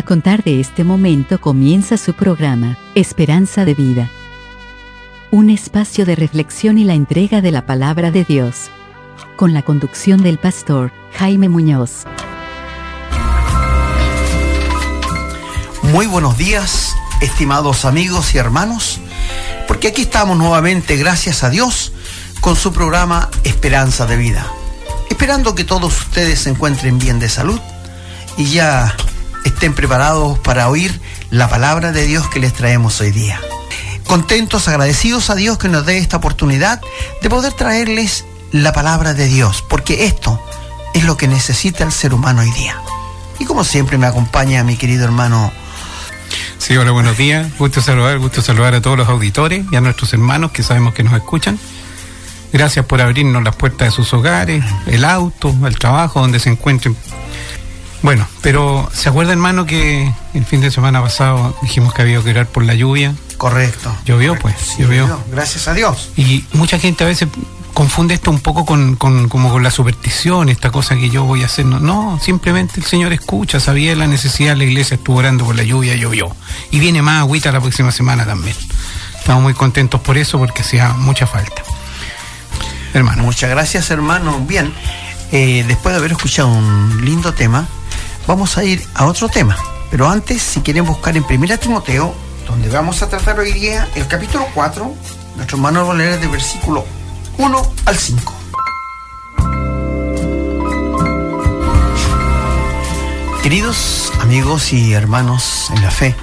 A contar de este momento comienza su programa, Esperanza de Vida. Un espacio de reflexión y la entrega de la palabra de Dios. Con la conducción del pastor Jaime Muñoz. Muy buenos días, estimados amigos y hermanos, porque aquí estamos nuevamente, gracias a Dios, con su programa Esperanza de Vida. Esperando que todos ustedes se encuentren bien de salud y ya estén preparados para oír la palabra de Dios que les traemos hoy día. Contentos, agradecidos a Dios que nos dé esta oportunidad de poder traerles la palabra de Dios, porque esto es lo que necesita el ser humano hoy día. Y como siempre me acompaña mi querido hermano. Sí, hola, buenos días. Gusto saludar, gusto saludar a todos los auditores y a nuestros hermanos que sabemos que nos escuchan. Gracias por abrirnos las puertas de sus hogares, el auto, el trabajo, donde se encuentren bueno, pero ¿se acuerda, hermano, que el fin de semana pasado dijimos que había que orar por la lluvia? Correcto. Llovió, pues, llovió. Gracias a Dios. Y mucha gente a veces confunde esto un poco con, con, como con la superstición, esta cosa que yo voy a hacer. No, simplemente el Señor escucha, sabía la necesidad, la iglesia estuvo orando por la lluvia, llovió. Y viene más agüita la próxima semana también. Estamos muy contentos por eso porque hacía mucha falta. Hermano. Muchas gracias, hermano. Bien, eh, después de haber escuchado un lindo tema, vamos a ir a otro tema. Pero antes, si quieren buscar en Primera Timoteo, donde vamos a tratar hoy día el capítulo 4, nuestro hermano va a leer de versículo 1 al 5. Queridos amigos y hermanos en la fe,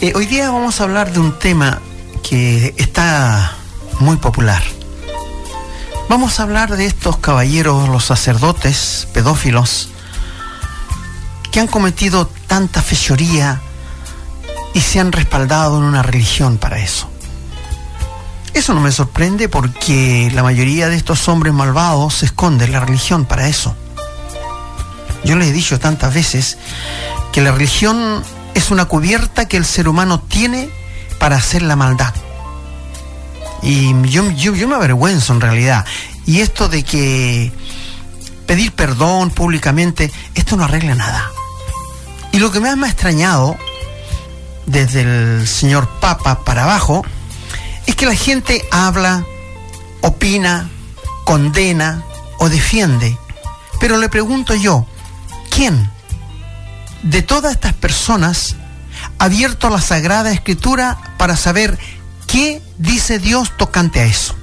eh, hoy día vamos a hablar de un tema que está muy popular. Vamos a hablar de estos caballeros, los sacerdotes pedófilos, que han cometido tanta fechoría y se han respaldado en una religión para eso. Eso no me sorprende porque la mayoría de estos hombres malvados se esconden la religión para eso. Yo les he dicho tantas veces que la religión es una cubierta que el ser humano tiene para hacer la maldad. Y yo me avergüenzo en realidad. Y esto de que pedir perdón públicamente, esto no arregla nada. Y lo que más me ha extrañado, desde el señor Papa para abajo, es que la gente habla, opina, condena o defiende. Pero le pregunto yo, ¿quién de todas estas personas ha abierto la Sagrada Escritura para saber qué dice Dios tocante a eso?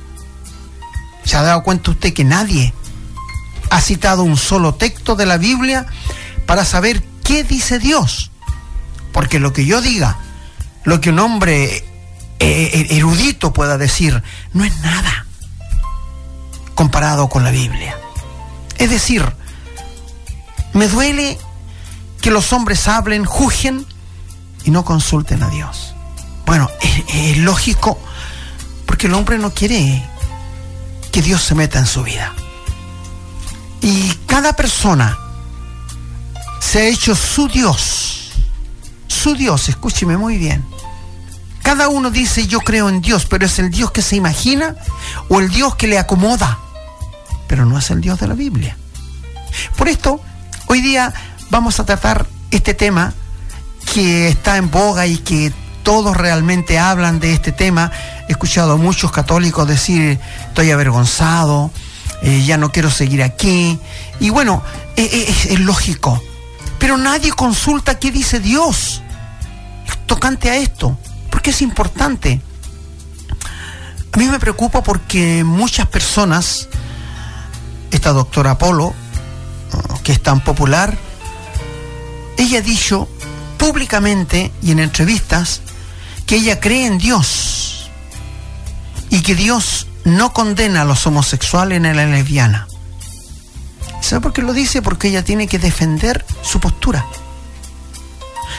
¿Se ha dado cuenta usted que nadie ha citado un solo texto de la Biblia para saber ¿Qué dice Dios? Porque lo que yo diga, lo que un hombre eh, eh, erudito pueda decir, no es nada comparado con la Biblia. Es decir, me duele que los hombres hablen, juzguen y no consulten a Dios. Bueno, es, lógico porque el hombre no quiere que Dios se meta en su vida. Y cada persona se ha hecho su Dios. Su Dios, escúcheme muy bien. Cada uno dice yo creo en Dios, pero es el Dios que se imagina o el Dios que le acomoda, pero no es el Dios de la Biblia. Por esto, hoy día vamos a tratar este tema que está en boga y que todos realmente hablan de este tema. He escuchado a muchos católicos decir, estoy avergonzado, eh, ya no quiero seguir aquí. Y bueno, eh, eh, es lógico pero nadie consulta qué dice Dios tocante a esto, porque es importante. A mí me preocupa porque muchas personas, esta doctora Apolo, que es tan popular, ella ha dicho públicamente y en entrevistas que ella cree en Dios y que Dios no condena a los homosexuales ni a la lesbiana. ¿Sabe por qué lo dice? Porque ella tiene que defender su postura.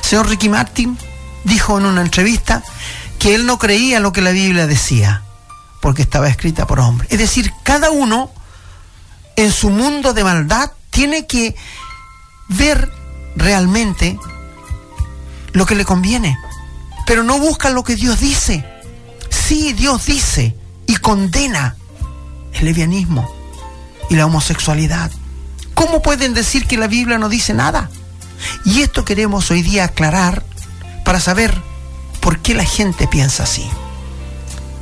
Señor Ricky Martin dijo en una entrevista que él no creía lo que la Biblia decía, porque estaba escrita por hombres. Es decir, cada uno en su mundo de maldad tiene que ver realmente lo que le conviene, pero no busca lo que Dios dice. Sí, Dios dice y condena el levianismo y la homosexualidad. ¿Cómo pueden decir que la Biblia no dice nada? Y esto queremos hoy día aclarar para saber por qué la gente piensa así.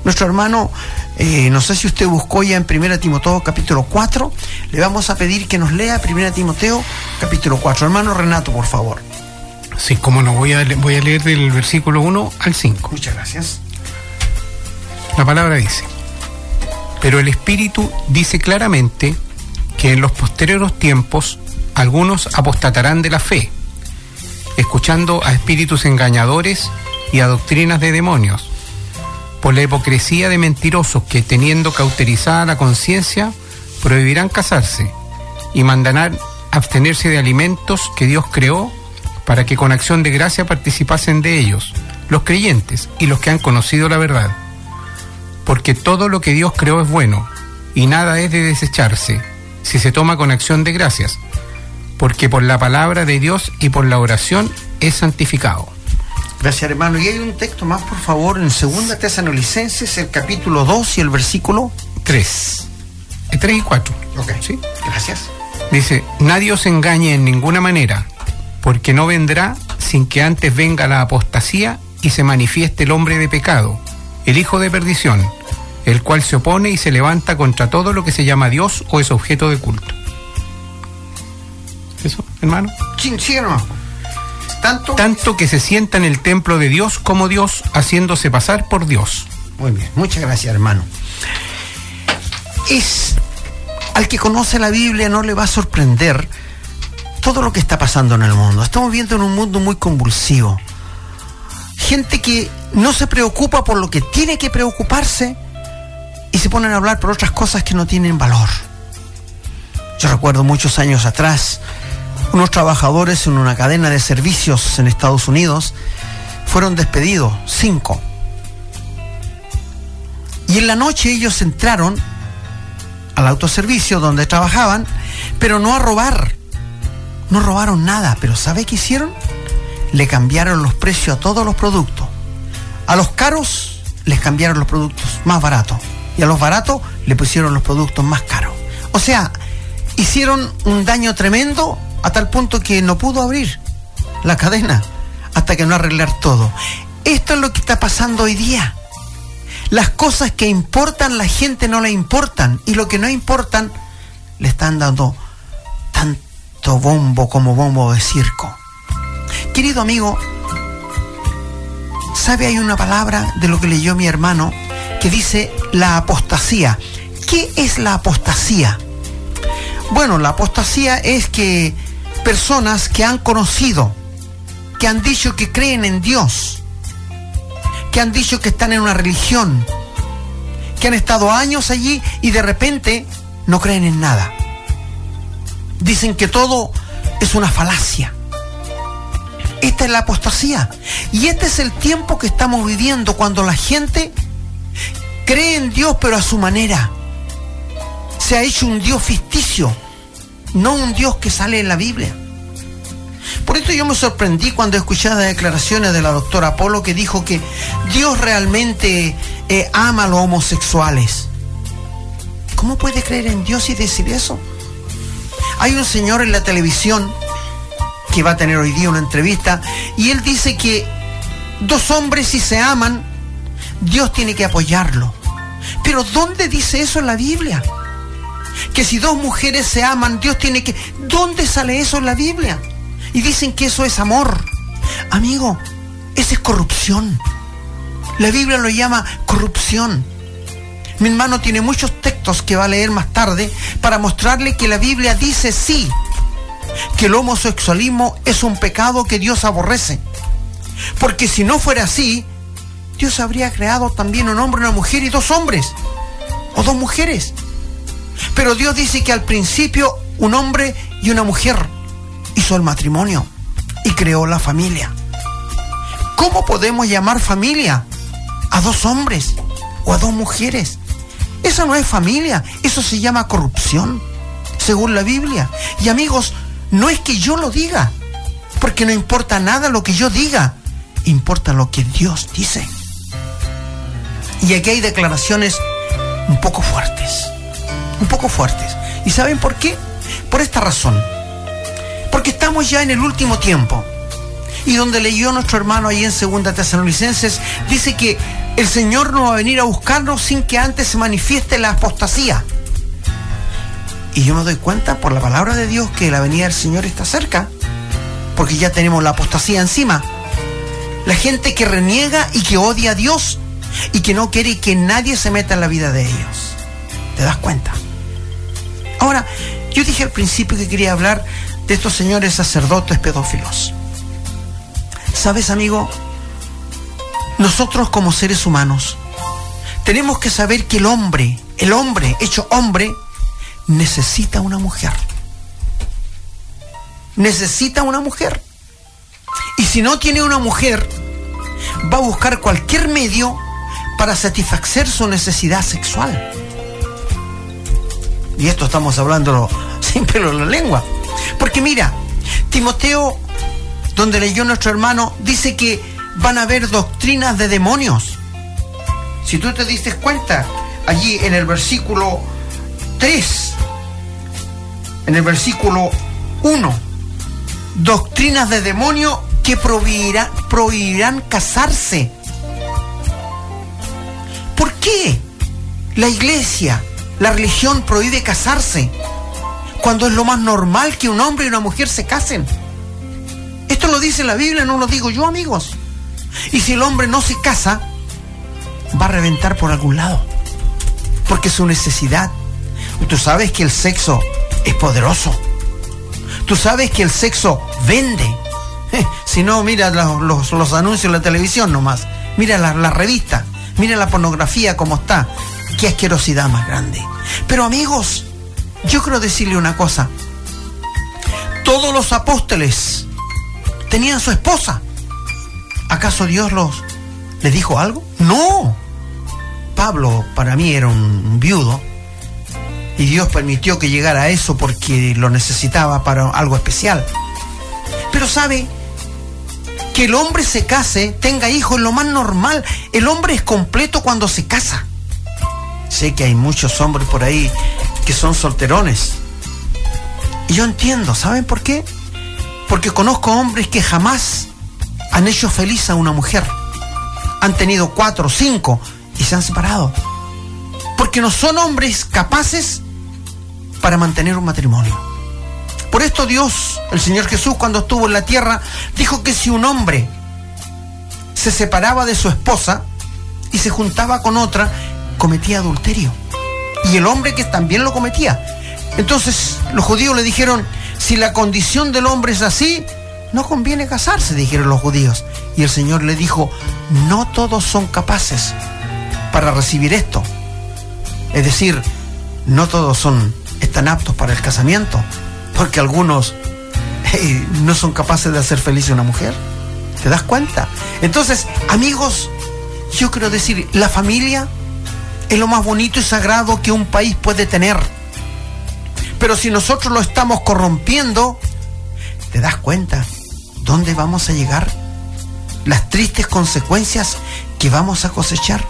Nuestro hermano, eh, no sé si usted buscó ya en 1 Timoteo capítulo 4, le vamos a pedir que nos lea 1 Timoteo capítulo 4. Hermano Renato, por favor. Sí, como no, voy a, voy a leer del versículo 1 al 5. Muchas gracias. La palabra dice, pero el Espíritu dice claramente que en los posteriores tiempos algunos apostatarán de la fe, escuchando a espíritus engañadores y a doctrinas de demonios por la hipocresía de mentirosos que, teniendo cauterizada la conciencia, prohibirán casarse y mandarán abstenerse de alimentos que Dios creó para que con acción de gracia participasen de ellos, los creyentes y los que han conocido la verdad. Porque todo lo que Dios creó es bueno, y nada es de desecharse, si se toma con acción de gracias, porque por la palabra de Dios y por la oración es santificado. Gracias, hermano. Y hay un texto más, por favor, en Segunda Tesanolicenses, el capítulo 2 y el versículo 3. 3 y 4. Ok. ¿Sí? Gracias. Dice, nadie os engañe en ninguna manera, porque no vendrá sin que antes venga la apostasía y se manifieste el hombre de pecado, el hijo de perdición, el cual se opone y se levanta contra todo lo que se llama Dios o es objeto de culto. ¿Eso, hermano? Sí, sí hermano. Tanto, que se sienta en el templo de Dios como Dios, haciéndose pasar por Dios. Muy bien, muchas gracias, hermano. Es al que conoce la Biblia no le va a sorprender todo lo que está pasando en el mundo. Estamos viendo en un mundo muy convulsivo. Gente que no se preocupa por lo que tiene que preocuparse y se ponen a hablar por otras cosas que no tienen valor. Yo recuerdo muchos años atrás, unos trabajadores en una cadena de servicios en Estados Unidos fueron despedidos, cinco. Y en la noche ellos entraron al autoservicio donde trabajaban, pero no a robar. No robaron nada, pero ¿sabe qué hicieron? Le cambiaron los precios a todos los productos. A los caros les cambiaron los productos más baratos y a los baratos le pusieron los productos más caros. O sea, hicieron un daño tremendo a tal punto que no pudo abrir la cadena hasta que no arreglar todo. Esto es lo que está pasando hoy día. Las cosas que importan la gente no le importan y lo que no importan le están dando tanto bombo como bombo de circo. Querido amigo, ¿sabe? Hay una palabra de lo que leyó mi hermano que dice la apostasía. ¿Qué es la apostasía? Bueno, la apostasía es que personas que han conocido, que han dicho que creen en Dios, que han dicho que están en una religión, que han estado años allí y de repente no creen en nada. Dicen que todo es una falacia. Esta es la apostasía. Y este es el tiempo que estamos viviendo cuando la gente cree en Dios pero a su manera. Se ha hecho un Dios ficticio no un Dios que sale en la Biblia. Por esto yo me sorprendí cuando escuché las declaraciones de la doctora Polo que dijo que Dios realmente eh, ama a los homosexuales. ¿Cómo puede creer en Dios y decir eso? Hay un señor en la televisión que va a tener hoy día una entrevista y él dice que dos hombres si se aman, Dios tiene que apoyarlo. Pero ¿dónde dice eso en la Biblia? que si dos mujeres se aman, Dios tiene que... ¿Dónde sale eso en la Biblia? Y dicen que eso es amor. Amigo, esa es corrupción. La Biblia lo llama corrupción. Mi hermano tiene muchos textos que va a leer más tarde para mostrarle que la Biblia dice sí, que el homosexualismo es un pecado que Dios aborrece. Porque si no fuera así, Dios habría creado también un hombre, una mujer y dos hombres. O dos mujeres. Pero Dios dice que al principio un hombre y una mujer hizo el matrimonio y creó la familia. ¿Cómo podemos llamar familia a dos hombres o a dos mujeres? Eso no es familia, eso se llama corrupción, según la Biblia. Y amigos, no es que yo lo diga, porque no importa nada lo que yo diga, importa lo que Dios dice. Y aquí hay declaraciones un poco fuertes un poco fuertes. ¿Y saben por qué? Por esta razón. Porque estamos ya en el último tiempo. Y donde leyó nuestro hermano ahí en Segunda Tesalonicenses, dice que el Señor no va a venir a buscarnos sin que antes se manifieste la apostasía. Y yo me doy cuenta por la palabra de Dios que la venida del Señor está cerca, porque ya tenemos la apostasía encima. La gente que reniega y que odia a Dios y que no quiere que nadie se meta en la vida de ellos. ¿Te das cuenta? Ahora, yo dije al principio que quería hablar de estos señores sacerdotes pedófilos. ¿Sabes, amigo? Nosotros como seres humanos tenemos que saber que el hombre, el hombre hecho hombre, necesita una mujer. Necesita una mujer. Y si no tiene una mujer, va a buscar cualquier medio para satisfacer su necesidad sexual. Y esto estamos hablando sin pelo en la lengua. Porque mira, Timoteo, donde leyó nuestro hermano, dice que van a haber doctrinas de demonios. Si tú te diste cuenta, allí en el versículo 3, en el versículo 1, doctrinas de demonios que prohibirán, prohibirán casarse. ¿Por qué la iglesia, la religión prohíbe casarse cuando es lo más normal que un hombre y una mujer se casen? Esto lo dice la Biblia, no lo digo yo, amigos. Y si el hombre no se casa, va a reventar por algún lado. Porque es su necesidad. Tú sabes que el sexo es poderoso. Tú sabes que el sexo vende. si no, mira los, anuncios en la televisión nomás. Mira la, la revista. Mira la pornografía como está. Qué asquerosidad más grande. Pero amigos, yo quiero decirle una cosa. Todos los apóstoles tenían su esposa. ¿Acaso Dios los les dijo algo? No. Pablo para mí era un viudo y Dios permitió que llegara a eso porque lo necesitaba para algo especial. Pero sabe que el hombre se case, tenga hijos, es lo más normal. El hombre es completo cuando se casa. Sé que hay muchos hombres por ahí que son solterones. Y yo entiendo, ¿saben por qué? Porque conozco hombres que jamás han hecho feliz a una mujer. Han tenido cuatro, cinco y se han separado. Porque no son hombres capaces para mantener un matrimonio. Por esto Dios, el Señor Jesús, cuando estuvo en la tierra, dijo que si un hombre se separaba de su esposa y se juntaba con otra, cometía adulterio. Y el hombre que también lo cometía. Entonces los judíos le dijeron, si la condición del hombre es así, no conviene casarse, dijeron los judíos. Y el Señor le dijo, no todos son capaces para recibir esto. Es decir, no todos son están aptos para el casamiento, porque algunos no son capaces de hacer feliz a una mujer. ¿Te das cuenta? Entonces, amigos, yo quiero decir, la familia es lo más bonito y sagrado que un país puede tener. Pero si nosotros lo estamos corrompiendo, ¿te das cuenta dónde vamos a llegar? Las tristes consecuencias que vamos a cosechar.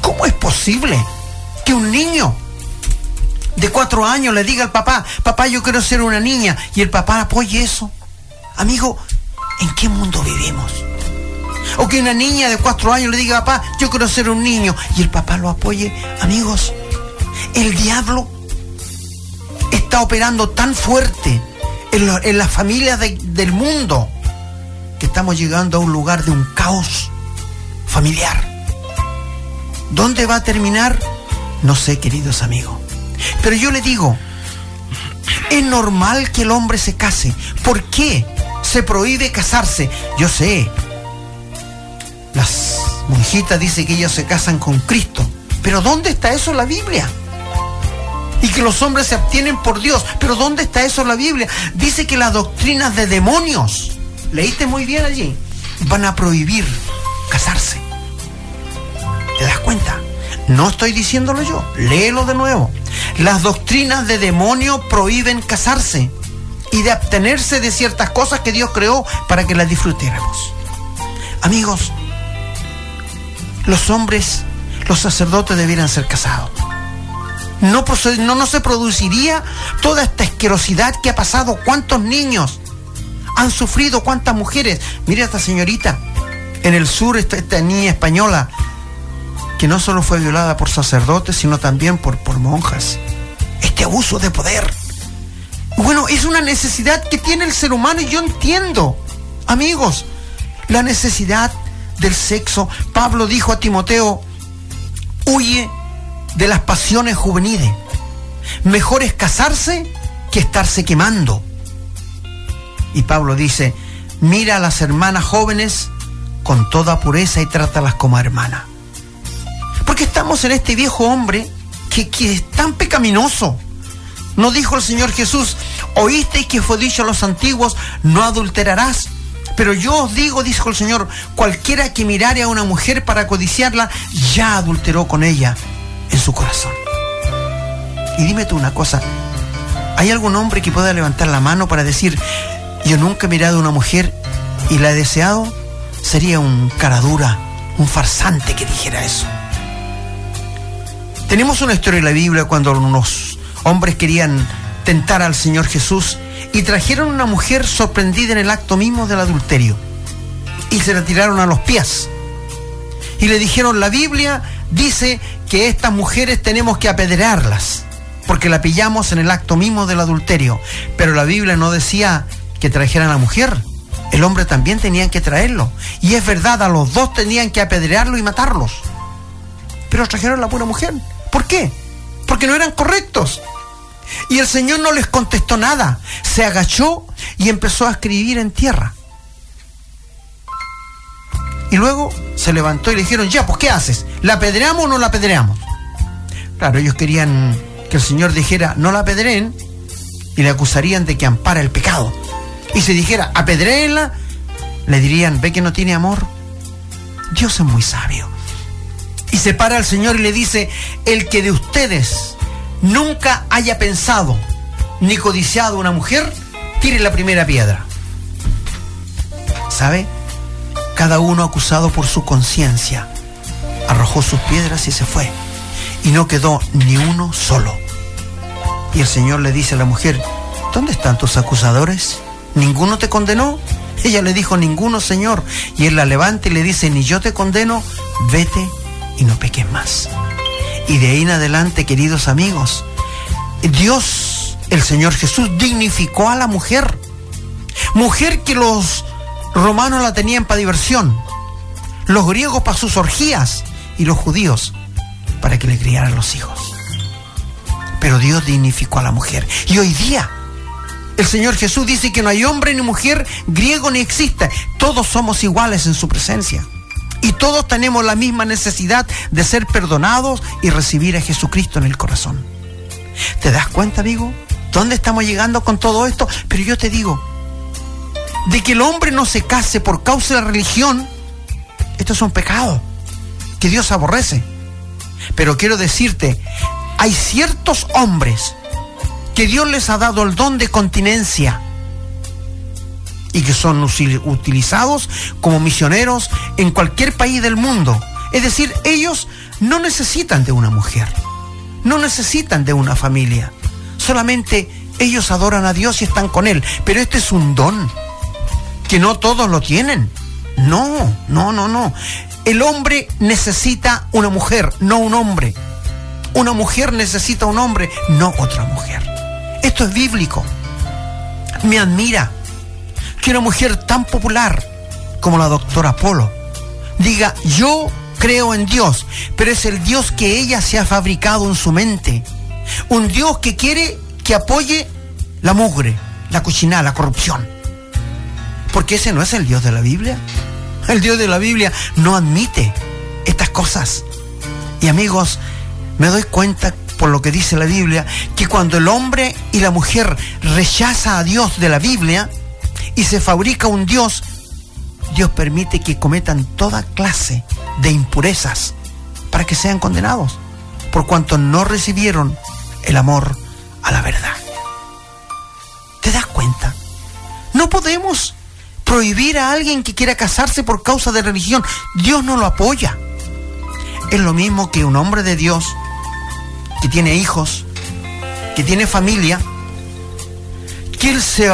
¿Cómo es posible que un niño de cuatro años le diga al papá, papá, yo quiero ser una niña, y el papá apoye eso. Amigo, ¿en qué mundo vivimos? O que una niña de cuatro años le diga, papá, yo quiero ser un niño, y el papá lo apoye. Amigos, el diablo está operando tan fuerte en, las familias del mundo que estamos llegando a un lugar de un caos familiar. ¿Dónde va a terminar? No sé, queridos amigos. Pero yo le digo, es normal que el hombre se case. ¿Por qué se prohíbe casarse? Yo sé, las monjitas dicen que ellos se casan con Cristo. Pero ¿dónde está eso en la Biblia? Y que los hombres se obtienen por Dios. Pero ¿dónde está eso en la Biblia? Dice que las doctrinas de demonios, leíste muy bien allí, van a prohibir casarse. ¿Te das cuenta? No estoy diciéndolo yo, léelo de nuevo. Las doctrinas de demonio prohíben casarse y de abstenerse de ciertas cosas que Dios creó para que las disfrutáramos. Amigos, los hombres, los sacerdotes debieran ser casados. no, no, no se produciría toda esta asquerosidad que ha pasado. ¿Cuántos niños han sufrido? ¿Cuántas mujeres? Mira esta señorita en el sur, esta, esta niña española, que no solo fue violada por sacerdotes, sino también por, monjas. Este abuso de poder. Bueno, es una necesidad que tiene el ser humano y yo entiendo, amigos, la necesidad del sexo. Pablo dijo a Timoteo, huye de las pasiones juveniles. Mejor es casarse que estarse quemando. Y Pablo dice, mira a las hermanas jóvenes con toda pureza y trátalas como hermanas. Estamos en este viejo hombre que, que es tan pecaminoso. No dijo el Señor Jesús, oísteis que fue dicho a los antiguos, no adulterarás. Pero yo os digo, dijo el Señor, cualquiera que mirare a una mujer para codiciarla, ya adulteró con ella en su corazón. Y dime tú una cosa, ¿hay algún hombre que pueda levantar la mano para decir, yo nunca he mirado a una mujer y la he deseado? Sería un cara dura, un farsante que dijera eso. Tenemos una historia en la Biblia cuando unos hombres querían tentar al Señor Jesús y trajeron una mujer sorprendida en el acto mismo del adulterio y se la tiraron a los pies. Y le dijeron, la Biblia dice que estas mujeres tenemos que apedrearlas, porque la pillamos en el acto mismo del adulterio. Pero la Biblia no decía que trajeran a la mujer, el hombre también tenían que traerlo. Y es verdad, a los dos tenían que apedrearlo y matarlos. Pero trajeron a la pura mujer. ¿Por qué? Porque no eran correctos. Y el Señor no les contestó nada. Se agachó y empezó a escribir en tierra. Y luego se levantó y le dijeron, ya, pues ¿qué haces? ¿La apedreamos o no la apedreamos? Claro, ellos querían que el Señor dijera, no la apedreen, y le acusarían de que ampara el pecado. Y si dijera, apedreenla, le dirían, ve que no tiene amor. Dios es muy sabio. Y se para al Señor y le dice, el que de ustedes nunca haya pensado ni codiciado una mujer, tire la primera piedra. ¿Sabe? Cada uno acusado por su conciencia arrojó sus piedras y se fue. Y no quedó ni uno solo. Y el Señor le dice a la mujer, ¿dónde están tus acusadores? ¿Ninguno te condenó? Ella le dijo, ninguno, Señor. Y él la levanta y le dice, ni yo te condeno, vete y no peques más. Y de ahí en adelante, queridos amigos, Dios, el Señor Jesús, dignificó a la mujer. Mujer que los romanos la tenían para diversión, los griegos para sus orgías y los judíos para que le criaran los hijos. Pero Dios dignificó a la mujer. Y hoy día el Señor Jesús dice que no hay hombre ni mujer, griego ni exista. Todos somos iguales en su presencia. Y todos tenemos la misma necesidad de ser perdonados y recibir a Jesucristo en el corazón. ¿Te das cuenta, amigo? ¿Dónde estamos llegando con todo esto? Pero yo te digo, de que el hombre no se case por causa de la religión, esto es un pecado que Dios aborrece. Pero quiero decirte, hay ciertos hombres que Dios les ha dado el don de continencia y que son utilizados como misioneros en cualquier país del mundo. Es decir, ellos no necesitan de una mujer, no necesitan de una familia, solamente ellos adoran a Dios y están con Él, pero este es un don que no todos lo tienen. No, no, no, no. El hombre necesita una mujer, no un hombre. Una mujer necesita un hombre, no otra mujer. Esto es bíblico. Me admira que una mujer tan popular como la doctora Polo diga, yo creo en Dios, pero es el Dios que ella se ha fabricado en su mente. Un Dios que quiere que apoye la mugre, la cochinada, la corrupción. Porque ese no es el Dios de la Biblia. El Dios de la Biblia no admite estas cosas. Y amigos, me doy cuenta por lo que dice la Biblia, que cuando el hombre y la mujer rechaza a Dios de la Biblia y se fabrica un Dios, Dios permite que cometan toda clase de impurezas para que sean condenados, por cuanto no recibieron el amor a la verdad. ¿Te das cuenta? No podemos prohibir a alguien que quiera casarse por causa de religión. Dios no lo apoya. Es lo mismo que un hombre de Dios que tiene hijos, que tiene familia, que él se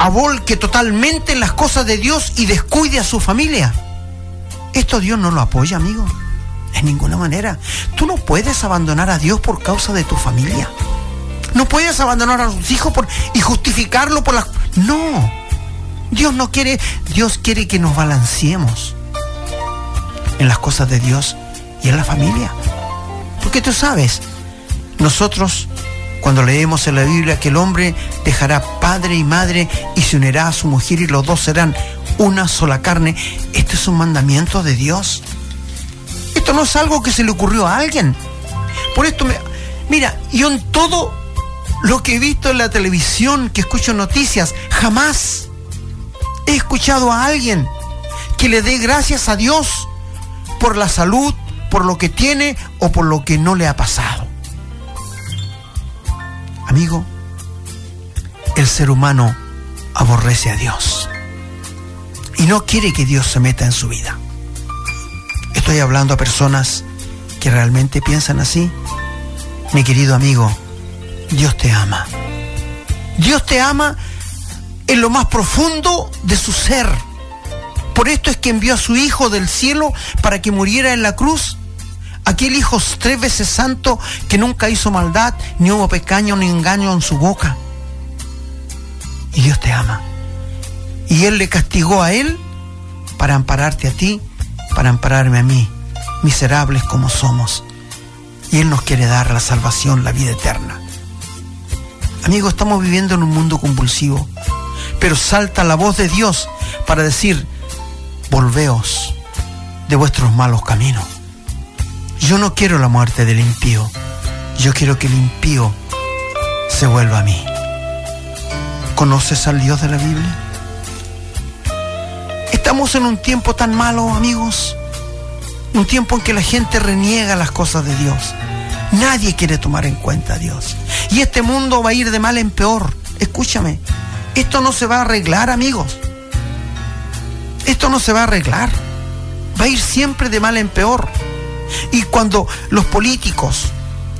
abolque totalmente en las cosas de Dios y descuide a su familia. Esto Dios no lo apoya, amigo. En ninguna manera. Tú no puedes abandonar a Dios por causa de tu familia. No puedes abandonar a tus hijos por, y justificarlo por las... No. Dios no quiere, Dios quiere que nos balanceemos en las cosas de Dios y en la familia. Porque tú sabes, nosotros cuando leemos en la Biblia que el hombre dejará padre y madre y se unirá a su mujer y los dos serán una sola carne, esto es un mandamiento de Dios. Esto no es algo que se le ocurrió a alguien. Por esto, me, mira, yo en todo lo que he visto en la televisión, que escucho noticias, jamás he escuchado a alguien que le dé gracias a Dios por la salud, por lo que tiene o por lo que no le ha pasado. Amigo, el ser humano aborrece a Dios y no quiere que Dios se meta en su vida. Estoy hablando a personas que realmente piensan así. Mi querido amigo, Dios te ama. Dios te ama en lo más profundo de su ser. Por esto es que envió a su Hijo del cielo para que muriera en la cruz. Aquel Hijo tres veces santo que nunca hizo maldad, ni hubo pecaño ni engaño en su boca. Y Dios te ama. Y Él le castigó a Él para ampararte a ti, para ampararme a mí, miserables como somos. Y Él nos quiere dar la salvación, la vida eterna. Amigos, estamos viviendo en un mundo convulsivo, pero salta la voz de Dios para decir, volveos de vuestros malos caminos. Yo no quiero la muerte del impío, yo quiero que el impío se vuelva a mí. ¿Conoces al Dios de la Biblia? Estamos en un tiempo tan malo, amigos. Un tiempo en que la gente reniega las cosas de Dios. Nadie quiere tomar en cuenta a Dios. Y este mundo va a ir de mal en peor. Escúchame, esto no se va a arreglar, amigos. Esto no se va a arreglar. Va a ir siempre de mal en peor. Y cuando los políticos,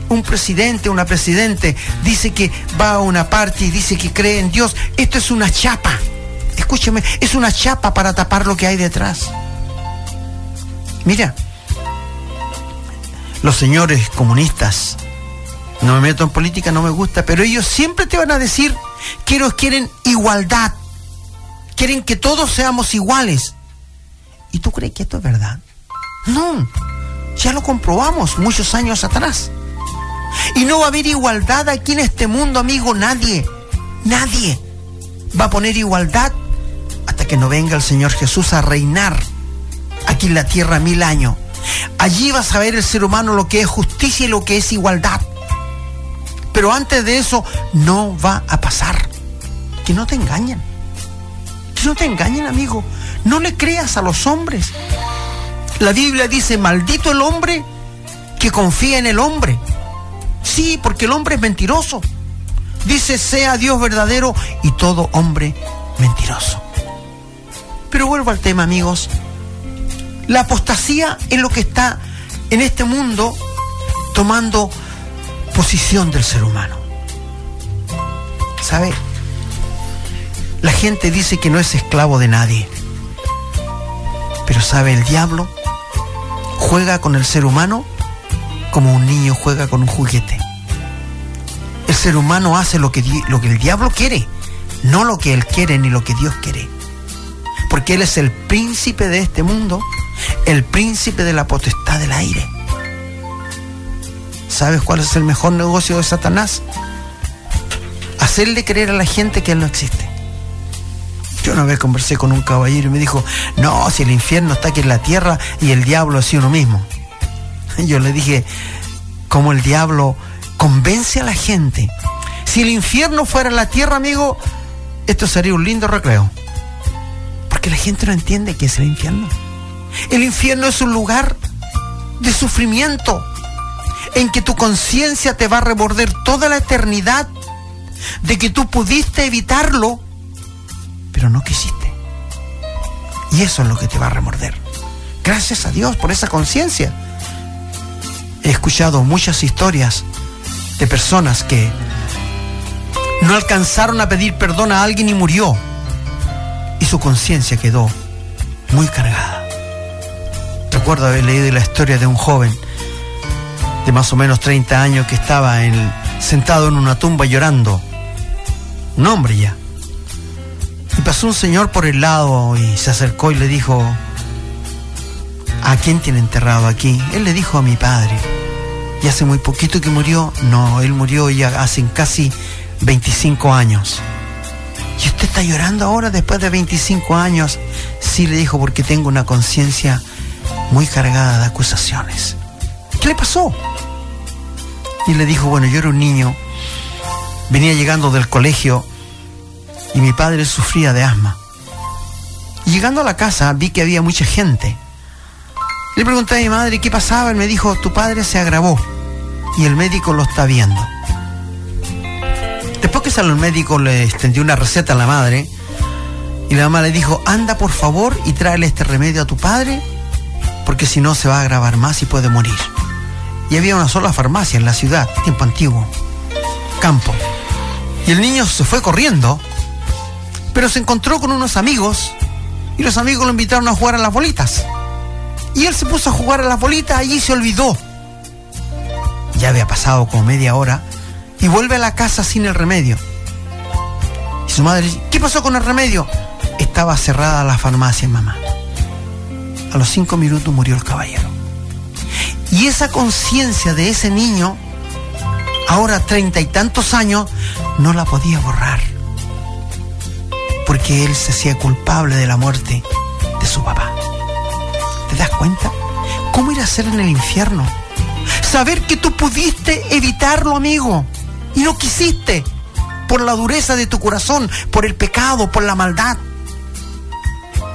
un presidente, una presidente, dice que va a una parte y dice que cree en Dios, esto es una chapa. Escúchame, es una chapa para tapar lo que hay detrás. Mira, los señores comunistas, no me meto en política, no me gusta, pero ellos siempre te van a decir que ellos quieren igualdad, quieren que todos seamos iguales. ¿Y tú crees que esto es verdad? No, ya lo comprobamos muchos años atrás. Y no va a haber igualdad aquí en este mundo, amigo, nadie, nadie va a poner igualdad hasta que no venga el Señor Jesús a reinar aquí en la tierra mil años. Allí vas a ver el ser humano lo que es justicia y lo que es igualdad. Pero antes de eso no va a pasar. Que no te engañen. Que no te engañen, amigo. No le creas a los hombres. La Biblia dice, maldito el hombre que confía en el hombre. Sí, porque el hombre es mentiroso. Dice, sea Dios verdadero y todo hombre mentiroso. Pero vuelvo al tema, amigos. La apostasía es lo que está en este mundo tomando posición del ser humano. ¿Sabe? La gente dice que no es esclavo de nadie. Pero sabe, el diablo juega con el ser humano como un niño juega con un juguete. El ser humano hace lo que, lo que el diablo quiere, no lo que él quiere ni lo que Dios quiere. Porque él es el príncipe de este mundo, el príncipe de la potestad del aire. ¿Sabes cuál es el mejor negocio de Satanás? Hacerle creer a la gente que él no existe. Una vez conversé con un caballero y me dijo, no, si el infierno está aquí en la tierra y el diablo es uno mismo. Yo le dije, ¿cómo el diablo convence a la gente? Si el infierno fuera la tierra, amigo, esto sería un lindo recreo. Porque la gente no entiende qué es el infierno. El infierno es un lugar de sufrimiento en que tu conciencia te va a reborder toda la eternidad de que tú pudiste evitarlo pero no quisiste. Y eso es lo que te va a remorder. Gracias a Dios por esa conciencia. he escuchado muchas historias de personas que no alcanzaron a pedir perdón a alguien y murió. Y su conciencia quedó muy cargada. Recuerdo haber leído la historia de un joven de más o menos 30 años que estaba en, sentado en una tumba llorando. Un hombre ya. Y pasó un señor por el lado y se acercó y le dijo, ¿a quién tiene enterrado aquí? Él le dijo a mi padre. Y hace muy poquito que murió. No, él murió ya hace casi 25 años. ¿Y usted está llorando ahora después de 25 años? Sí, le dijo, porque tengo una conciencia muy cargada de acusaciones. ¿Qué le pasó? Y le dijo, bueno, yo era un niño, venía llegando del colegio y mi padre sufría de asma. Llegando a la casa vi que había mucha gente. Le pregunté a mi madre qué pasaba, y me dijo, tu padre se agravó y el médico lo está viendo. Después que salió el médico le extendió una receta a la madre y la mamá le dijo, anda por favor y tráele este remedio a tu padre porque si no se va a agravar más y puede morir. Y había una sola farmacia en la ciudad, tiempo antiguo, campo. Y el niño se fue corriendo, pero se encontró con unos amigos y los amigos lo invitaron a jugar a las bolitas. Y él se puso a jugar a las bolitas, allí se olvidó. Ya había pasado como media hora y vuelve a la casa sin el remedio. Y su madre dice, ¿qué pasó con el remedio? Estaba cerrada la farmacia, mamá. A los cinco minutos murió el caballero. Y esa conciencia de ese niño, ahora treinta y tantos años, no la podía borrar. Porque él se hacía culpable de la muerte de su papá. ¿Te das cuenta? ¿Cómo ir a ser en el infierno? Saber que tú pudiste evitarlo, amigo, y no quisiste, por la dureza de tu corazón, por el pecado, por la maldad.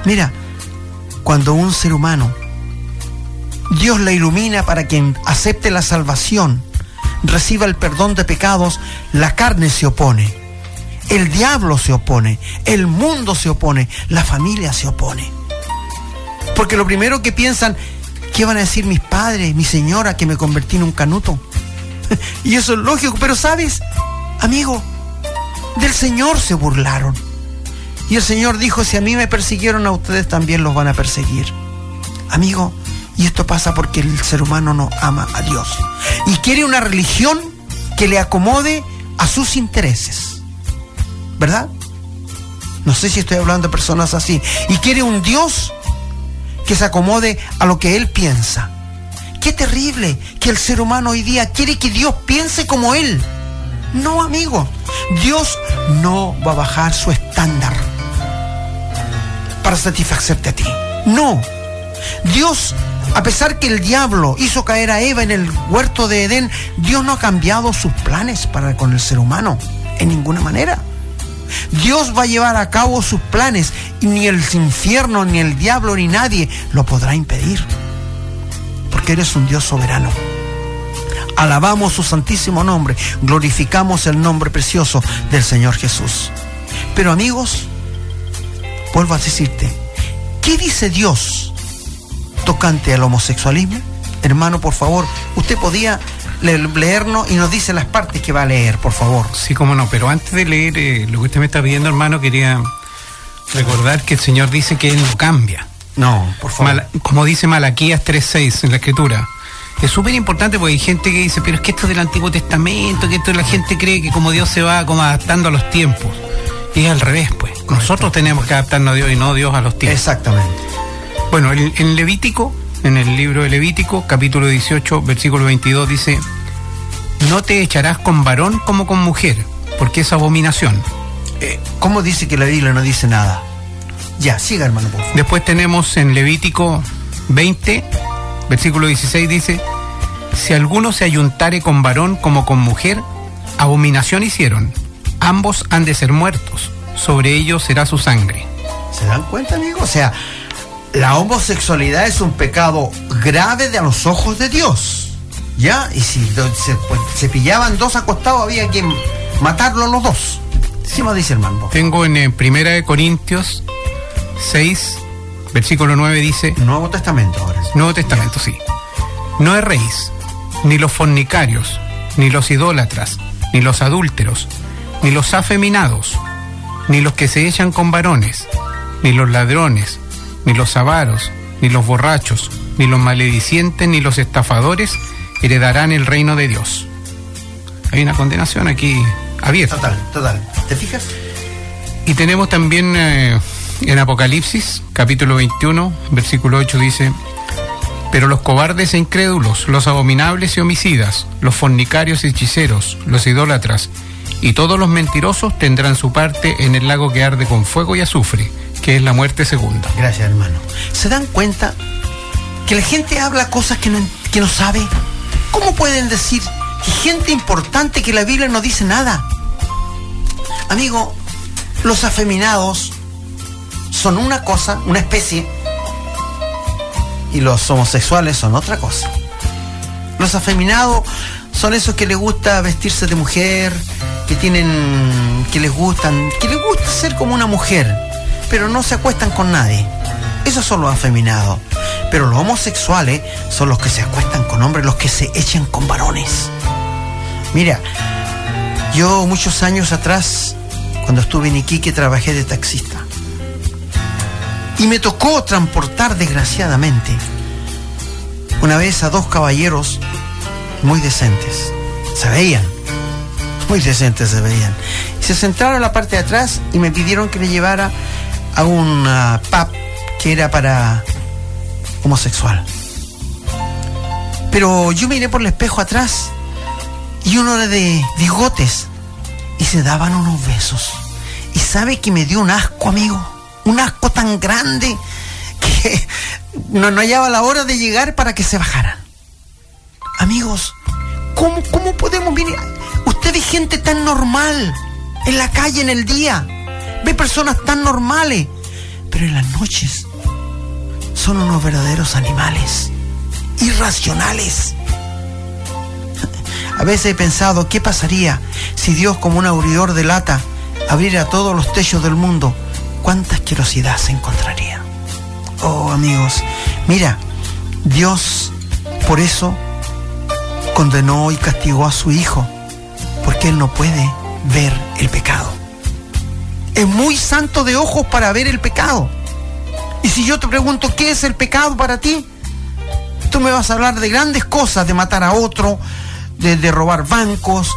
Mira, cuando un ser humano, Dios le ilumina para que acepte la salvación, reciba el perdón de pecados, la carne se opone, el diablo se opone, el mundo se opone, la familia se opone. Porque lo primero que piensan, ¿qué van a decir mis padres, mi señora, que me convertí en un canuto? y eso es lógico, pero sabes, amigo, del Señor se burlaron. Y el Señor dijo, si a mí me persiguieron a ustedes también los van a perseguir. Amigo, y esto pasa porque el ser humano no ama a Dios. Y quiere una religión que le acomode a sus intereses. ¿Verdad? No sé si estoy hablando de personas así. Y quiere un Dios que se acomode a lo que Él piensa. Qué terrible que el ser humano hoy día quiere que Dios piense como Él. No, amigo. Dios no va a bajar su estándar para satisfacerte a ti. No. Dios, a pesar que el diablo hizo caer a Eva en el huerto de Edén, Dios no ha cambiado sus planes para con el ser humano en ninguna manera. Dios va a llevar a cabo sus planes y ni el infierno, ni el diablo, ni nadie lo podrá impedir. Porque eres un Dios soberano. Alabamos su santísimo nombre, glorificamos el nombre precioso del Señor Jesús. Pero amigos, vuelvo a decirte, ¿qué dice Dios tocante al homosexualismo? Hermano, por favor, usted podía leernos y nos dice las partes que va a leer, por favor. Sí, cómo no, pero antes de leer eh, lo que usted me está pidiendo, hermano, quería recordar que el Señor dice que Él no cambia. No, por favor. Mal- como dice Malaquías 3.6 en la Escritura. Es súper importante porque hay gente que dice, pero es que esto es del Antiguo Testamento, que esto la gente cree que como Dios se va como adaptando a los tiempos. Y es al revés, pues. Nosotros tenemos que adaptarnos a Dios y no Dios a los tiempos. Exactamente. Bueno, en, en Levítico, en el libro de Levítico, capítulo 18, versículo 22, dice, no te echarás con varón como con mujer, porque es abominación. Eh, ¿Cómo dice que la Biblia no dice nada? Ya, siga hermano, por favor. Después tenemos en Levítico 20, versículo 16, dice, si alguno se ayuntare con varón como con mujer, abominación hicieron, ambos han de ser muertos, sobre ellos será su sangre. ¿Se dan cuenta, amigo? O sea, la homosexualidad es un pecado grave de a los ojos de Dios. ¿Ya? Y si se, pues, se pillaban dos acostados, había que matarlos los dos. Sí, me dice hermano. Tengo en eh, Primera de Corintios 6, versículo 9 dice, Nuevo Testamento ahora. sí. Nuevo Testamento, sí. No erréis, ni los fornicarios, ni los idólatras, ni los adúlteros, ni los afeminados, ni los que se echan con varones, ni los ladrones, ni los avaros, ni los borrachos, ni los maledicientes, ni los estafadores heredarán el reino de Dios. Hay una condenación aquí abierta. Total, total. ¿Te fijas? Y tenemos también eh, en Apocalipsis, capítulo 21, versículo 8 dice, pero los cobardes e incrédulos, los abominables y homicidas, los fornicarios y hechiceros, los idólatras y todos los mentirosos tendrán su parte en el lago que arde con fuego y azufre, que es la muerte segunda. Gracias, hermano. ¿Se dan cuenta que la gente habla cosas que no, que no sabe? ¿Cómo pueden decir que gente importante que la Biblia no dice nada? Amigo, los afeminados son una cosa, una especie, y los homosexuales son otra cosa. Los afeminados son esos que les gusta vestirse de mujer, que tienen, que les gustan, que les gusta ser como una mujer, pero no se acuestan con nadie. Esos son los afeminados. Pero los homosexuales son los que se acuestan con hombres, los que se echan con varones. Mira, yo muchos años atrás, cuando estuve en Iquique, trabajé de taxista. Y me tocó transportar, desgraciadamente, una vez a dos caballeros muy decentes. Se veían, muy decentes se veían. Se sentaron en la parte de atrás y me pidieron que le llevara a un pub que era para homosexual. Pero yo miré por el espejo atrás y uno era de bigotes y se daban unos besos. Y sabe que me dio un asco, amigo. Un asco tan grande que no, no hallaba la hora de llegar para que se bajaran. Amigos, ¿cómo, cómo podemos venir? Usted ve gente tan normal en la calle, en el día. Ve personas tan normales. Pero en las noches son unos verdaderos animales. Irracionales. A veces he pensado, ¿qué pasaría si Dios como un abridor de lata abriera todos los techos del mundo? ¿Cuánta asquerosidad se encontraría? Oh, amigos, mira, Dios por eso condenó y castigó a su Hijo, porque Él no puede ver el pecado. Es muy santo de ojos para ver el pecado. Y si yo te pregunto, ¿qué es el pecado para ti? Tú me vas a hablar de grandes cosas, de matar a otro, de, robar bancos,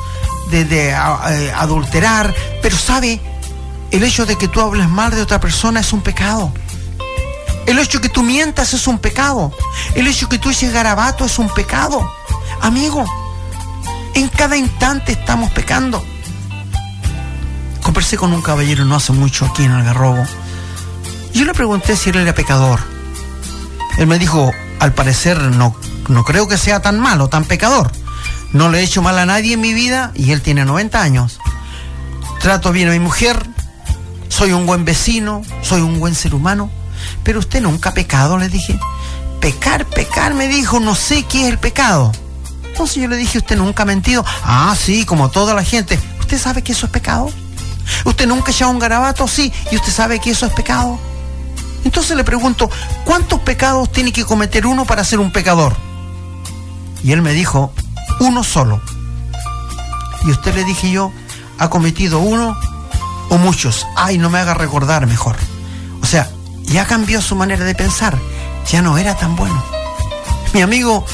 de, eh, adulterar, pero sabe, el hecho de que tú hables mal de otra persona es un pecado. El hecho de que tú mientas es un pecado. El hecho de que tú eches garabato es un pecado. Amigo, en cada instante estamos pecando. Conversé con un caballero no hace mucho aquí en Algarrobo. Yo le pregunté si él era pecador. Él me dijo, al parecer no, no creo que sea tan malo, tan pecador. No le he hecho mal a nadie en mi vida y él tiene 90 años. Trato bien a mi mujer, soy un buen vecino, soy un buen ser humano. Pero usted nunca ha pecado, le dije. Pecar, pecar, me dijo, no sé qué es el pecado. Entonces yo le dije, ¿usted nunca ha mentido? Ah, sí, como toda la gente. ¿Usted sabe que eso es pecado? ¿Usted nunca echado un garabato? Sí, y usted sabe que eso es pecado. Entonces le pregunto, ¿cuántos pecados tiene que cometer uno para ser un pecador? Y él me dijo, uno solo. Y usted le dije yo, ¿ha cometido uno o muchos? Ay, no me haga recordar mejor. O sea, ya cambió su manera de pensar, ya no era tan bueno. Mi amigo,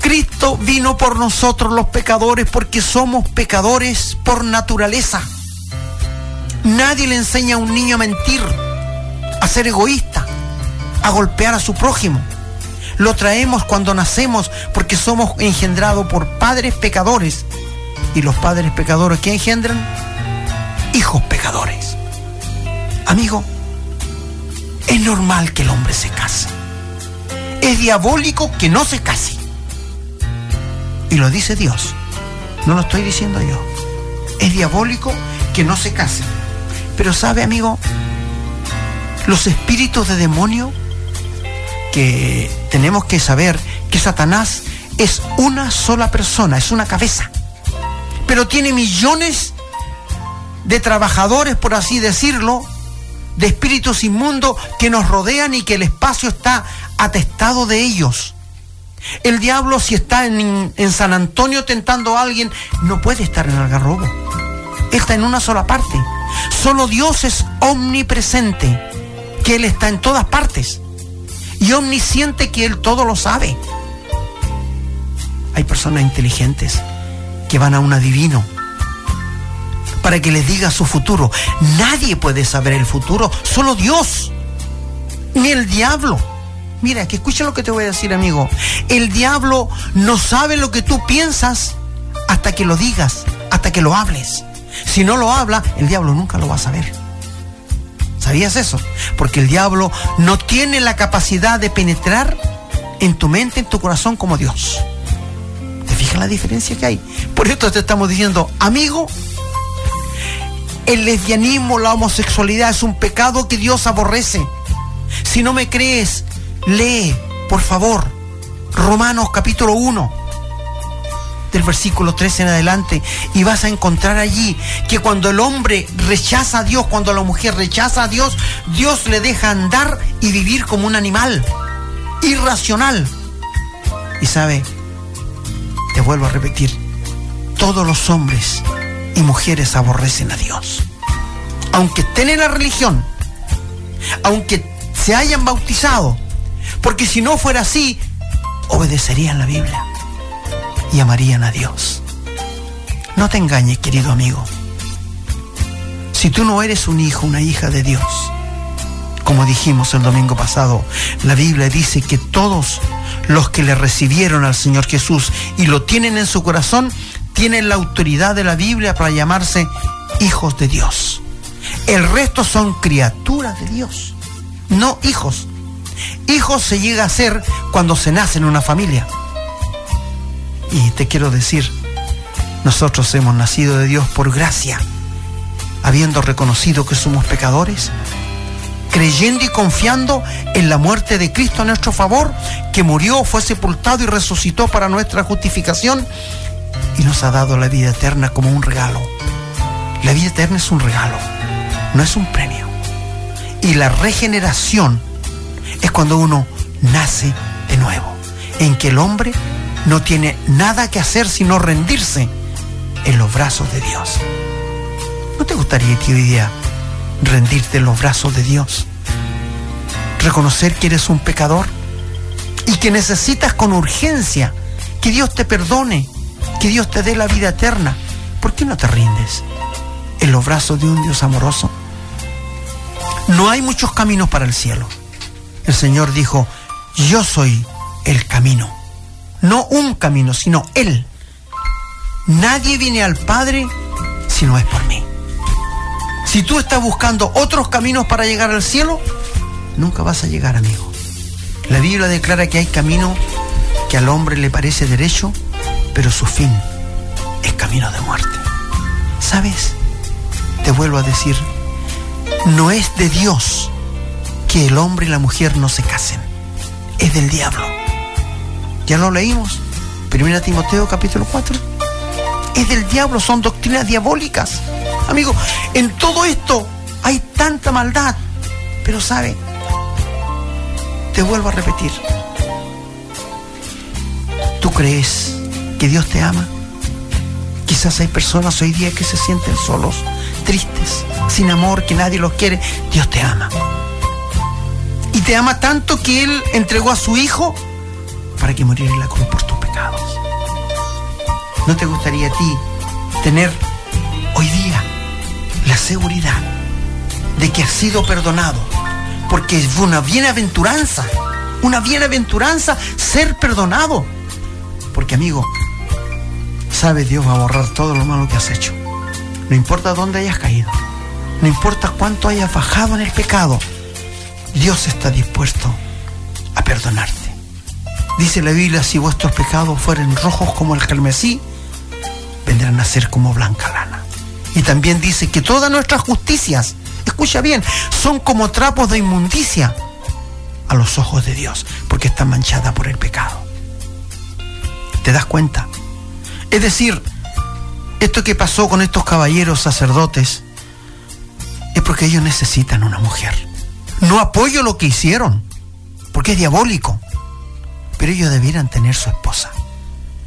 Cristo vino por nosotros los pecadores porque somos pecadores por naturaleza. Nadie le enseña a un niño a mentir, a ser egoísta, a golpear a su prójimo. Lo traemos cuando nacemos porque somos engendrados por padres pecadores. Y los padres pecadores que engendran hijos pecadores. Amigo, es normal que el hombre se case. Es diabólico que no se case. Y lo dice Dios. No lo estoy diciendo yo. Es diabólico que no se case. Pero sabe, amigo, los espíritus de demonio que tenemos que saber que Satanás es una sola persona, es una cabeza. Pero tiene millones de trabajadores, por así decirlo, de espíritus inmundos que nos rodean y que el espacio está atestado de ellos. El diablo si está en, San Antonio tentando a alguien, no puede estar en Algarrobo. Está en una sola parte. Solo Dios es omnipresente, que Él está en todas partes. Y omnisciente que Él todo lo sabe. Hay personas inteligentes que van a un adivino para que les diga su futuro. Nadie puede saber el futuro, solo Dios, ni el diablo. Mira, que escucha lo que te voy a decir, amigo. El diablo no sabe lo que tú piensas hasta que lo digas, hasta que lo hables. Si no lo habla, el diablo nunca lo va a saber. ¿Sabías eso? Porque el diablo no tiene la capacidad de penetrar en tu mente, en tu corazón como Dios. ¿Te fijas la diferencia que hay? Por esto te estamos diciendo, amigo, el lesbianismo, la homosexualidad es un pecado que Dios aborrece. Si no me crees, lee, por favor, Romanos capítulo 1, del versículo 13 en adelante, y vas a encontrar allí que cuando el hombre rechaza a Dios, cuando la mujer rechaza a Dios, Dios le deja andar y vivir como un animal, irracional. Y sabe, te vuelvo a repetir, todos los hombres y mujeres aborrecen a Dios. Aunque estén en la religión, aunque se hayan bautizado, porque si no fuera así, obedecerían la Biblia y amarían a Dios. No te engañes, querido amigo. Si tú no eres un hijo, una hija de Dios, como dijimos el domingo pasado, la Biblia dice que todos los que le recibieron al Señor Jesús y lo tienen en su corazón, tienen la autoridad de la Biblia para llamarse hijos de Dios. El resto son criaturas de Dios, no hijos. Hijos se llega a ser cuando se nace en una familia. Y te quiero decir, nosotros hemos nacido de Dios por gracia, habiendo reconocido que somos pecadores, creyendo y confiando en la muerte de Cristo a nuestro favor, que murió, fue sepultado y resucitó para nuestra justificación y nos ha dado la vida eterna como un regalo. La vida eterna es un regalo, no es un premio. Y la regeneración es cuando uno nace de nuevo, en que el hombre no tiene nada que hacer sino rendirse en los brazos de Dios. ¿No te gustaría que hoy día rendirte en los brazos de Dios? Reconocer que eres un pecador y que necesitas con urgencia que Dios te perdone, que Dios te dé la vida eterna. ¿Por qué no te rindes en los brazos de un Dios amoroso? No hay muchos caminos para el cielo. El Señor dijo, yo soy el camino. No un camino, sino Él. Nadie viene al Padre si no es por mí. Si tú estás buscando otros caminos para llegar al cielo, nunca vas a llegar, amigo. La Biblia declara que hay camino que al hombre le parece derecho, pero su fin es camino de muerte. ¿Sabes? Te vuelvo a decir, no es de Dios que el hombre y la mujer no se casen. Es del diablo. Ya lo leímos. Primera Timoteo capítulo 4. Es del diablo, son doctrinas diabólicas. Amigo, en todo esto hay tanta maldad. Pero sabe, te vuelvo a repetir. ¿Tú crees que Dios te ama? Quizás hay personas hoy día que se sienten solos, tristes, sin amor, que nadie los quiere. Dios te ama. Y te ama tanto que Él entregó a su Hijo para que muriera en la cruz por tus pecados. ¿No te gustaría a ti tener hoy día la seguridad de que has sido perdonado? Porque fue una bienaventuranza, una bienaventuranza ser perdonado. Porque amigo, sabe Dios va a borrar todo lo malo que has hecho. No importa dónde hayas caído, no importa cuánto hayas bajado en el pecado, Dios está dispuesto a perdonarte. Dice la Biblia, si vuestros pecados fueren rojos como el carmesí, vendrán a ser como blanca lana. Y también dice que todas nuestras justicias, escucha bien, son como trapos de inmundicia a los ojos de Dios, porque están manchadas por el pecado. ¿Te das cuenta? Es decir, esto que pasó con estos caballeros sacerdotes es porque ellos necesitan una mujer. No apoyo lo que hicieron, porque es diabólico. Pero ellos debieran tener su esposa.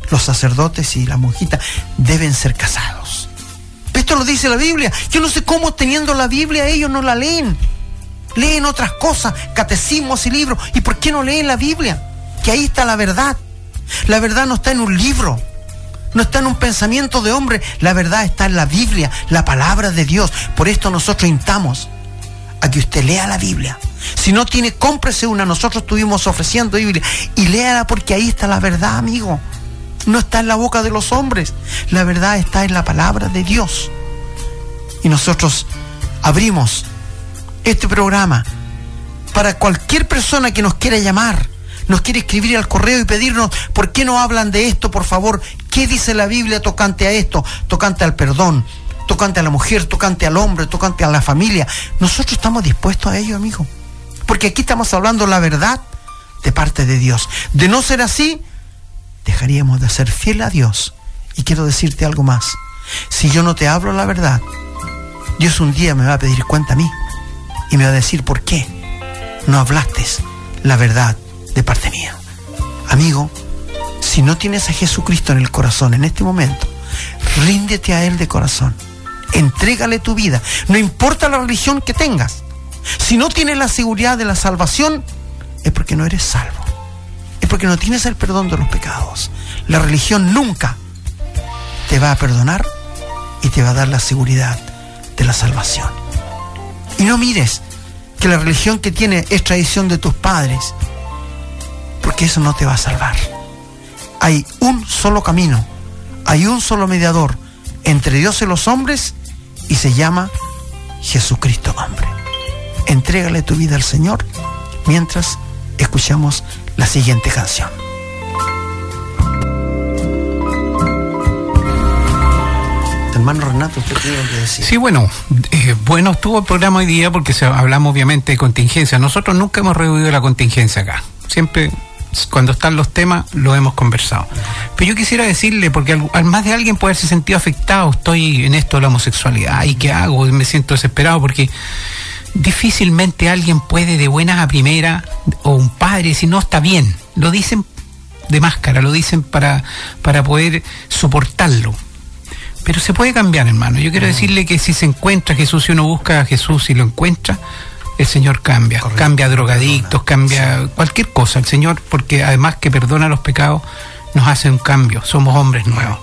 Los sacerdotes y la monjita deben ser casados. Esto lo dice la Biblia. Yo no sé cómo teniendo la Biblia ellos no la leen. Leen otras cosas, catecismos y libros. ¿Y por qué no leen la Biblia? Que ahí está la verdad. La verdad no está en un libro. No está en un pensamiento de hombre. La verdad está en la Biblia, la palabra de Dios. Por esto nosotros instamos a que usted lea la Biblia. Si no tiene, cómprese una. Nosotros estuvimos ofreciendo Biblia. Y léala porque ahí está la verdad, amigo. No está en la boca de los hombres. La verdad está en la palabra de Dios. Y nosotros abrimos este programa para cualquier persona que nos quiera llamar, nos quiere escribir al correo y pedirnos, ¿por qué no hablan de esto, por favor? ¿Qué dice la Biblia tocante a esto? Tocante al perdón, tocante a la mujer, tocante al hombre, tocante a la familia. Nosotros estamos dispuestos a ello, amigo. Porque aquí estamos hablando la verdad de parte de Dios. De no ser así, dejaríamos de ser fiel a Dios. Y quiero decirte algo más. Si yo no te hablo la verdad, Dios un día me va a pedir cuenta a mí y me va a decir por qué no hablaste la verdad de parte mía. Amigo, si no tienes a Jesucristo en el corazón en este momento, ríndete a Él de corazón. Entrégale tu vida. No importa la religión que tengas. Si no tienes la seguridad de la salvación, es porque no eres salvo. Es porque no tienes el perdón de los pecados. La religión nunca te va a perdonar y te va a dar la seguridad de la salvación. Y no mires que la religión que tiene es tradición de tus padres, porque eso no te va a salvar. Hay un solo camino, hay un solo mediador entre Dios y los hombres y se llama Jesucristo hombre. Entrégale tu vida al Señor mientras escuchamos la siguiente canción. Hermano Renato, usted tiene que decir. Sí, bueno, eh, bueno estuvo el programa hoy día porque se, hablamos obviamente de contingencia. Nosotros nunca hemos revivido la contingencia acá. Siempre cuando están los temas lo hemos conversado. Pero yo quisiera decirle, porque al, al, más de alguien puede haberse sentido afectado, estoy en esto de la homosexualidad, ¿y qué hago? Me siento desesperado porque difícilmente alguien puede de buenas a primera, o un padre, si no está bien, lo dicen de máscara, lo dicen para, para poder soportarlo. Pero se puede cambiar, hermano. Yo quiero decirle que si se encuentra Jesús, si uno busca a Jesús y lo encuentra, el Señor cambia. Correcto. Cambia drogadictos, cambia cualquier cosa. El Señor, porque además que perdona los pecados, nos hace un cambio. Somos hombres nuevos.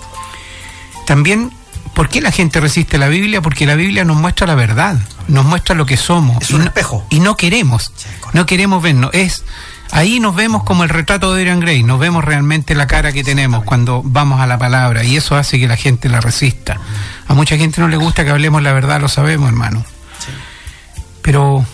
También, ¿por qué la gente resiste la Biblia? Porque la Biblia nos muestra la verdad, nos muestra lo que somos. Es un y no, espejo. Y no queremos, no queremos vernos. Es Ahí nos vemos como el retrato de Dorian Gray, nos vemos realmente la cara que tenemos cuando vamos a la palabra y eso hace que la gente la resista. A mucha gente no le gusta que hablemos la verdad, lo sabemos, hermano. Sí. Pero,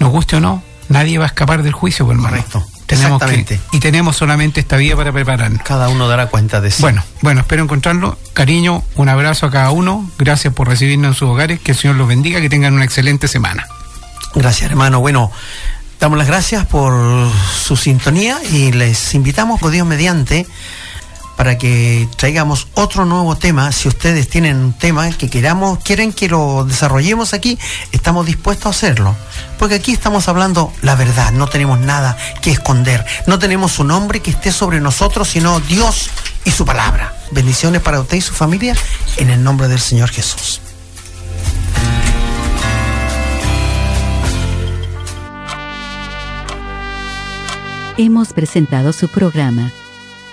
nos guste o no, nadie va a escapar del juicio, pues, hermano. Correcto. Tenemos que, Exactamente. y tenemos solamente esta vía para prepararnos. Cada uno dará cuenta de sí. Bueno, bueno, espero encontrarlo. Cariño, un abrazo a cada uno. Gracias por recibirnos en sus hogares. Que el Señor los bendiga. Que tengan una excelente semana. Gracias, hermano. Bueno, damos las gracias por su sintonía y les invitamos, por Dios mediante, para que traigamos otro nuevo tema. Si ustedes tienen un tema que queramos, quieren que lo desarrollemos aquí, estamos dispuestos a hacerlo. Porque aquí estamos hablando la verdad, no tenemos nada que esconder. No tenemos un hombre que esté sobre nosotros, sino Dios y su palabra. Bendiciones para usted y su familia en el nombre del Señor Jesús. Hemos presentado su programa,